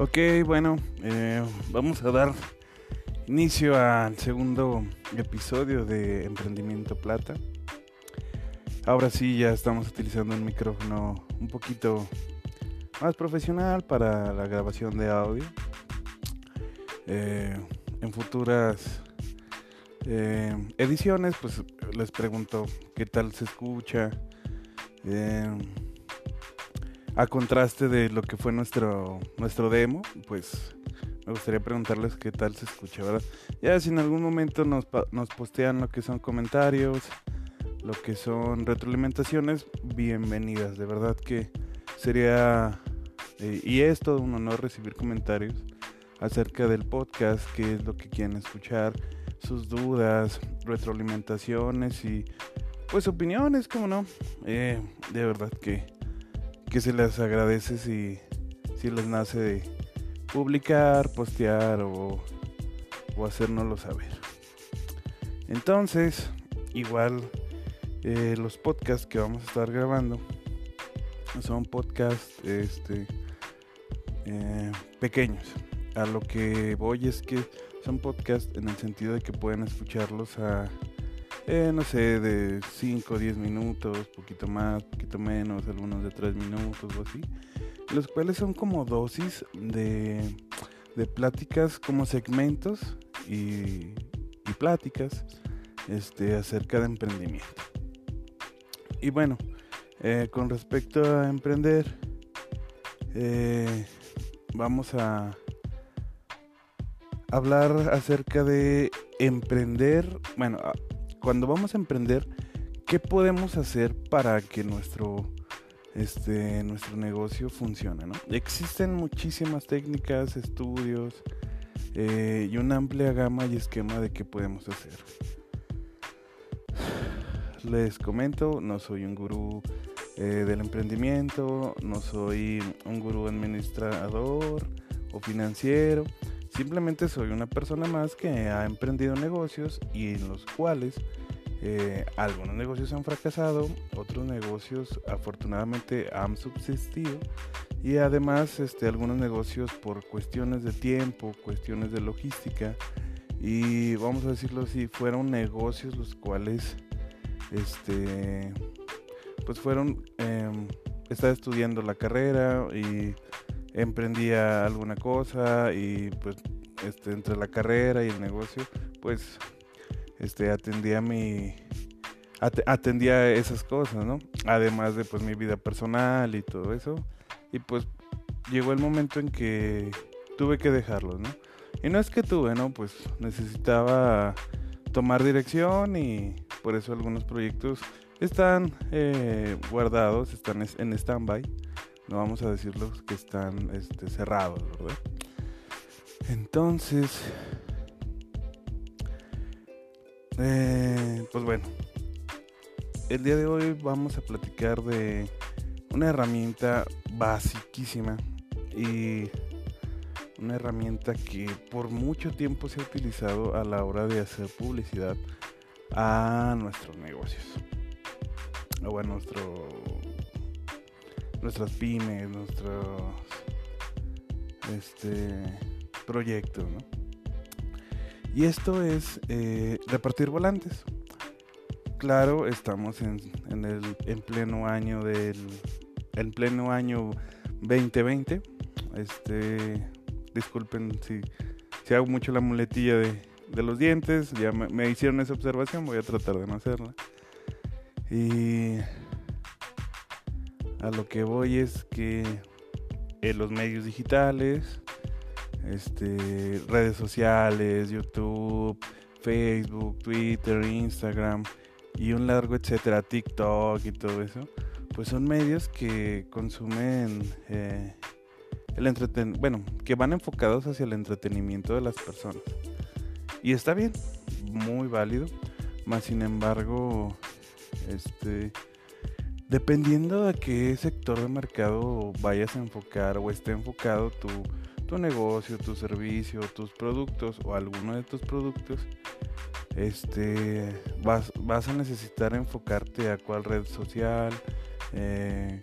Ok, bueno, eh, vamos a dar inicio al segundo episodio de Emprendimiento Plata. Ahora sí, ya estamos utilizando un micrófono un poquito más profesional para la grabación de audio. Eh, en futuras eh, ediciones, pues les pregunto qué tal se escucha. A contraste de lo que fue nuestro, nuestro demo, pues me gustaría preguntarles qué tal se escucha, ¿verdad? Ya si en algún momento nos, postean lo que son comentarios, lo que son retroalimentaciones, bienvenidas. De verdad que sería, eh, y es todo un honor recibir comentarios acerca del podcast, qué es lo que quieren escuchar, sus dudas, retroalimentaciones y pues opiniones, como no. Eh, de verdad que, que se les agradece si, si les nace de publicar, postear o, o hacérnoslo saber. Entonces, igual eh, los podcasts que vamos a estar grabando son podcasts este, eh, pequeños. A lo que voy es que son podcasts en el sentido de que pueden escucharlos a, eh, no sé, de 5 o 10 minutos, poquito más, poquito menos, algunos de 3 minutos o así los cuales son como dosis de, de pláticas, como segmentos y, pláticas este, acerca de emprendimiento. Y bueno, eh, con respecto a emprender, eh, vamos a hablar acerca de emprender. Bueno, cuando vamos a emprender, ¿qué podemos hacer para que nuestro este, nuestro negocio funciona. ¿no? Existen muchísimas técnicas, estudios eh, y una amplia gama y esquema de qué podemos hacer. Les comento, no soy un gurú eh, del emprendimiento, no soy un gurú administrador o financiero, simplemente soy una persona más que ha emprendido negocios y en los cuales eh, algunos negocios han fracasado, otros negocios afortunadamente han subsistido y además este, algunos negocios por cuestiones de tiempo, cuestiones de logística y vamos a decirlo así, fueron negocios los cuales este, pues fueron, eh, estaba estudiando la carrera y emprendía alguna cosa y pues este, entre la carrera y el negocio pues este, atendía mi atendía esas cosas, ¿no? Además de pues mi vida personal y todo eso. Y pues llegó el momento en que tuve que dejarlo, ¿no? Y no es que tuve, ¿no? Pues necesitaba tomar dirección y por eso algunos proyectos están eh, guardados, están en stand-by. No vamos a decirlos que están este, cerrados, ¿verdad? Entonces, eh, pues bueno, el día de hoy vamos a platicar de una herramienta basiquísima y una herramienta que por mucho tiempo se ha utilizado a la hora de hacer publicidad a nuestros negocios o a nuestro nuestras pymes, nuestros este proyectos. Y esto es eh, repartir volantes. Claro, estamos en, el en pleno año del en pleno año 2020. Este, disculpen si, si hago mucho la muletilla de, de los dientes. Ya me, hicieron esa observación, voy a tratar de no hacerla. Y a lo que voy es que en los medios digitales este, redes sociales, YouTube, Facebook, Twitter, Instagram y un largo etcétera, TikTok y todo eso, pues son medios que consumen eh, el entreten bueno, que van enfocados hacia el entretenimiento de las personas. Y está bien, muy válido, más sin embargo, este dependiendo de qué sector de mercado vayas a enfocar o esté enfocado tu tu negocio, tu servicio, tus productos o alguno de tus productos, este, vas, vas a necesitar enfocarte a cuál red social, eh,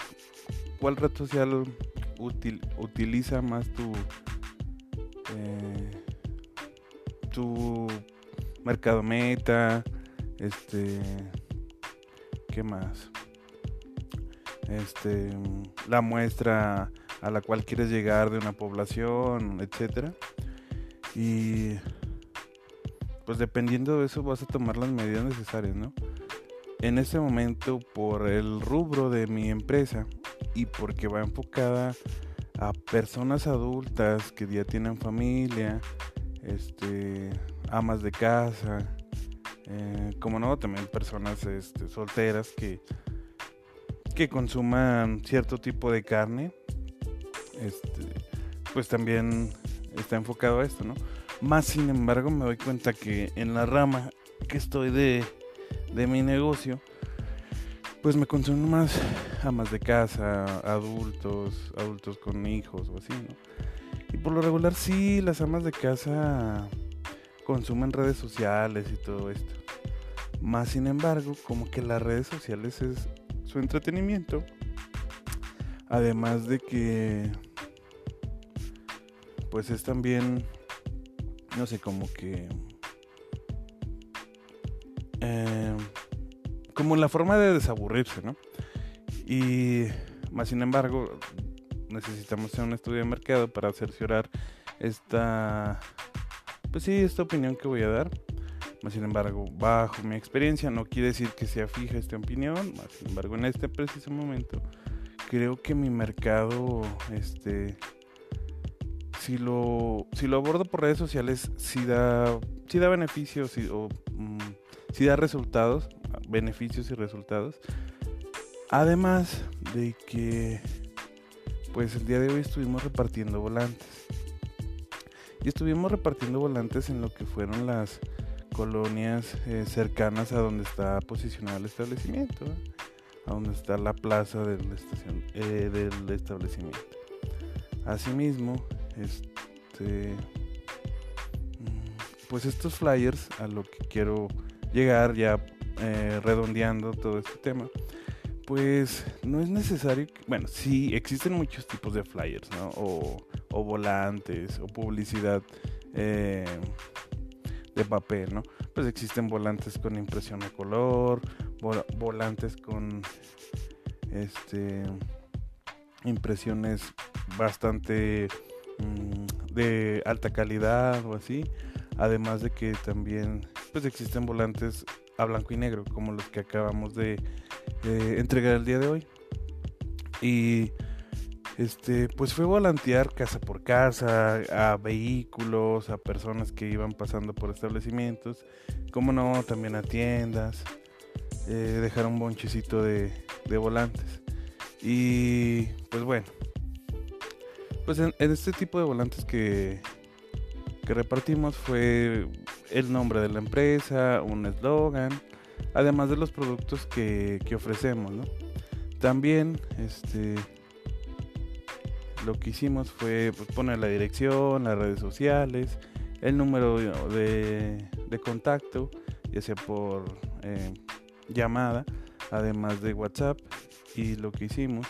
cuál red social utiliza más tu eh, tu mercado meta este qué más este la muestra a la cual quieres llegar de una población etcétera. Y pues dependiendo de eso vas a tomar las medidas necesarias no en este momento por el rubro de mi empresa y porque va enfocada a personas adultas que ya tienen familia, este, amas de casa, eh, como no, también personas este, solteras que, que consuman cierto tipo de carne, este, pues también está enfocado a esto, ¿no? Más sin embargo me doy cuenta que en la rama que estoy de de mi negocio, pues me consumo más amas de casa, adultos, adultos con hijos o así, ¿no? Y por lo regular sí, las amas de casa consumen redes sociales y todo esto. Más sin embargo, como que las redes sociales es su entretenimiento. Además de que, pues es también, no sé, como que eh, como la forma de desaburrirse, ¿no? Y más sin embargo, necesitamos hacer un estudio de mercado para cerciorar esta, pues sí, esta opinión que voy a dar. Sin embargo, bajo mi experiencia, no quiere decir que sea fija esta opinión. Sin embargo, en este preciso momento, creo que mi mercado, este, si lo, si lo abordo por redes sociales, sí da, sí da beneficios o mm, si da resultados, beneficios y resultados. Además de que, pues el día de hoy estuvimos repartiendo volantes. Y estuvimos repartiendo volantes en lo que fueron las colonias eh, cercanas a donde está posicionado el establecimiento, a donde está la plaza de la estación, eh, del establecimiento. Asimismo, este, mm, pues estos flyers a lo que quiero llegar ya eh, redondeando todo este tema, pues no es necesario, bueno, sí existen muchos tipos de flyers. O, volantes, o publicidad de papel, ¿no? Pues existen volantes con impresión a color, volantes con este impresiones bastante mm, de alta calidad o así además de que también pues existen volantes a blanco y negro, como los que acabamos de entregar el día de hoy. Y este, pues fue volantear casa por casa, a vehículos, a personas que iban pasando por establecimientos, como no, también a tiendas, eh, dejar un bonchecito de, de, volantes. Y pues bueno, pues en este tipo de volantes que, que repartimos fue el nombre de la empresa, un eslogan, además de los productos que, ofrecemos, También, este, lo que hicimos fue pues, poner la dirección, las redes sociales, el número de, contacto, ya sea por eh, llamada, además de WhatsApp. Y lo que hicimos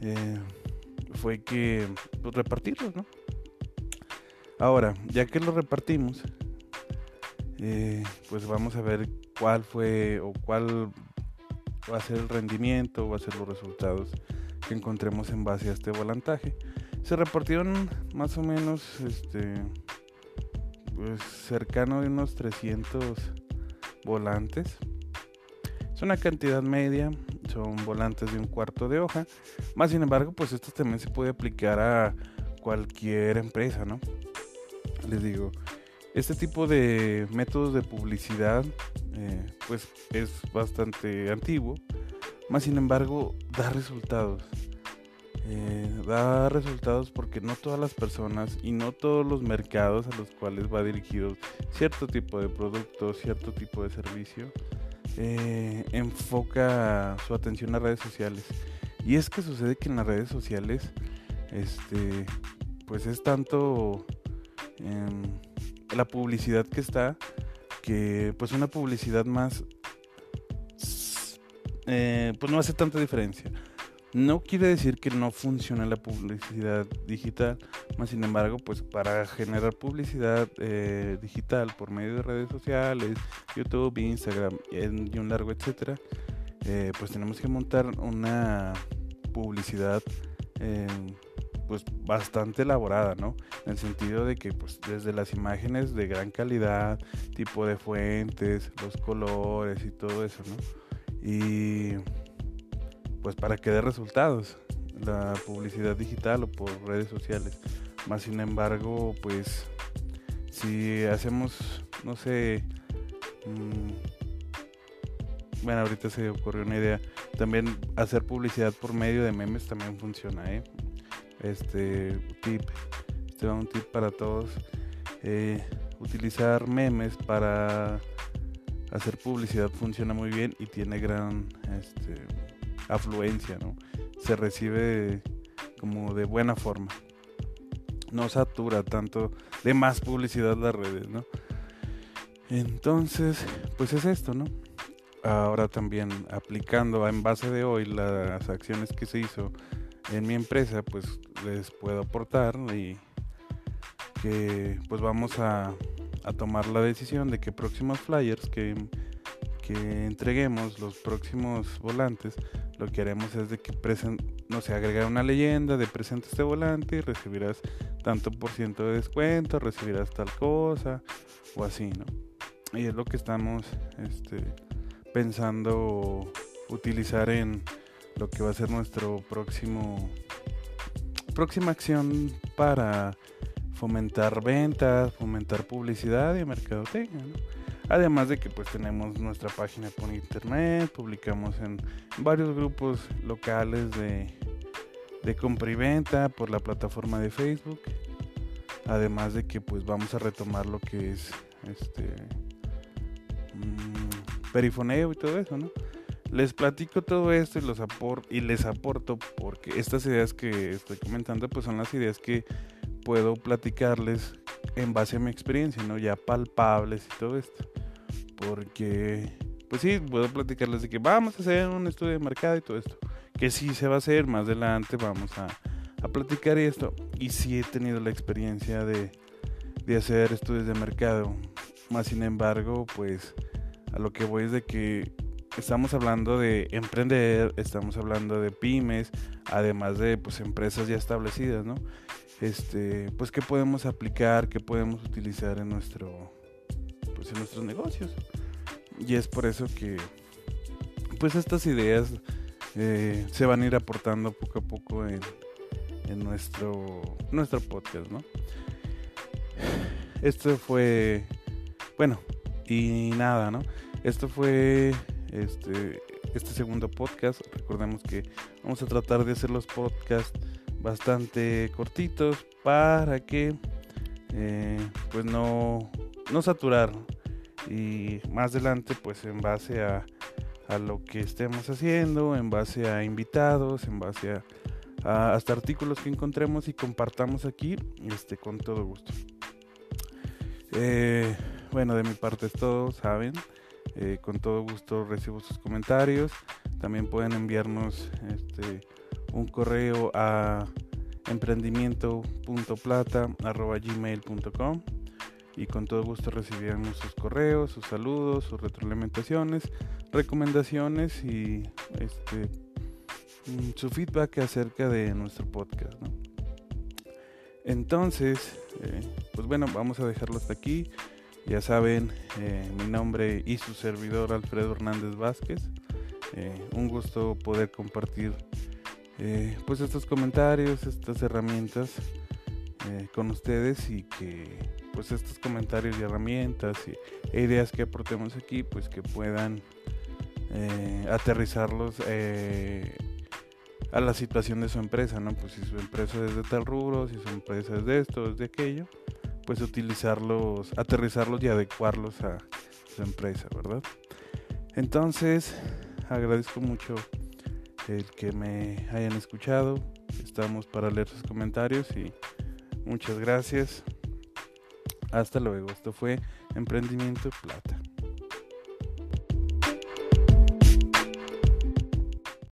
eh, fue que pues, repartirlos, ¿no? Ahora, ya que lo repartimos, eh, pues vamos a ver cuál fue o cuál va a ser el rendimiento, va a ser los resultados que encontremos en base a este volantaje. Se repartieron más o menos este pues cercano de unos 300 volantes. Es una cantidad media, son volantes de un cuarto de hoja. Más sin embargo, pues esto también se puede aplicar a cualquier empresa, ¿no? les digo, este tipo de métodos de publicidad eh, pues es bastante antiguo, más sin embargo da resultados. Eh, da resultados porque no todas las personas y no todos los mercados a los cuales va dirigido cierto tipo de producto, cierto tipo de servicio, eh, enfoca su atención a redes sociales. Y es que sucede que en las redes sociales, este, pues es tanto la publicidad que está, que pues una publicidad más, eh, pues no hace tanta diferencia. No quiere decir que no funcione la publicidad digital, más sin embargo, pues para generar publicidad eh, digital por medio de redes sociales, YouTube, Instagram y un largo etcétera, eh, pues tenemos que montar una publicidad eh, pues bastante elaborada, ¿no? En el sentido de que pues desde las imágenes de gran calidad, tipo de fuentes, los colores y todo eso, ¿no? Y pues para que dé resultados la publicidad digital o por redes sociales. Más sin embargo, pues si hacemos, no sé, mm, bueno, ahorita se ocurrió una idea, también hacer publicidad por medio de memes también funciona, ¿eh? Este tip, este va un tip para todos, eh, utilizar memes para hacer publicidad funciona muy bien y tiene gran, este, afluencia, ¿no? Se recibe como de buena forma. No satura tanto de más publicidad las redes, ¿no? Entonces, pues es esto, ¿no? Ahora también aplicando en base de hoy las acciones que se hizo en mi empresa, pues les puedo aportar y que pues vamos a, a tomar la decisión de que próximos flyers que, que entreguemos, los próximos volantes, lo que haremos es de que no sé, agregar una leyenda de presente este volante y recibirás tanto por ciento de descuento, recibirás tal cosa o así, ¿no? Y es lo que estamos este, pensando utilizar en lo que va a ser nuestro próximo próxima acción para fomentar ventas, fomentar publicidad y mercadotecnia, ¿no? Además de que pues tenemos nuestra página por internet, publicamos en varios grupos locales de, de compra y venta por la plataforma de Facebook. Además de que pues vamos a retomar lo que es este mm, perifoneo y todo eso, ¿no? Les platico todo esto y y les aporto porque estas ideas que estoy comentando pues son las ideas que puedo platicarles en base a mi experiencia, ¿no? Ya palpables y todo esto. Porque, pues sí, puedo platicarles de que vamos a hacer un estudio de mercado y todo esto. Que sí se va a hacer, más adelante vamos a, a platicar esto. Y sí he tenido la experiencia de, de hacer estudios de mercado. Más sin embargo, pues a lo que voy es de que estamos hablando de emprender, estamos hablando de pymes, además de pues empresas ya establecidas, ¿no? Este, pues qué podemos aplicar, qué podemos utilizar en nuestro pues en nuestros negocios. Y es por eso que pues estas ideas eh, se van a ir aportando poco a poco en, en nuestro nuestro podcast, ¿no? Esto fue bueno, y nada, ¿no? Esto fue este este segundo podcast. Recordemos que vamos a tratar de hacer los podcasts bastante cortitos para que eh, pues no, no saturar y más adelante pues en base a, a, lo que estemos haciendo, en base a invitados, en base a, hasta artículos que encontremos y compartamos aquí este, con todo gusto. Eh, bueno, de mi parte es todo, saben. Eh, con todo gusto recibo sus comentarios. También pueden enviarnos este, un correo a emprendimiento.plata.gmail.com y con todo gusto recibiremos sus correos, sus saludos, sus retroalimentaciones, recomendaciones y este, mm, su feedback acerca de nuestro podcast. Entonces, eh, pues bueno, vamos a dejarlo hasta aquí. Ya saben, eh, mi nombre y su servidor Alfredo Hernández Vázquez. Eh, un gusto poder compartir pues estos comentarios, estas herramientas con ustedes y que pues estos comentarios y herramientas e ideas que aportemos aquí, pues que puedan eh, aterrizarlos eh, a la situación de su empresa, ¿no? Pues si su empresa es de tal rubro, si su empresa es de esto, es de aquello, pues utilizarlos, aterrizarlos y adecuarlos a su empresa, ¿verdad? Entonces, agradezco mucho el que me hayan escuchado. Estamos para leer sus comentarios y muchas gracias. Hasta luego. Esto fue Emprendimiento Plata.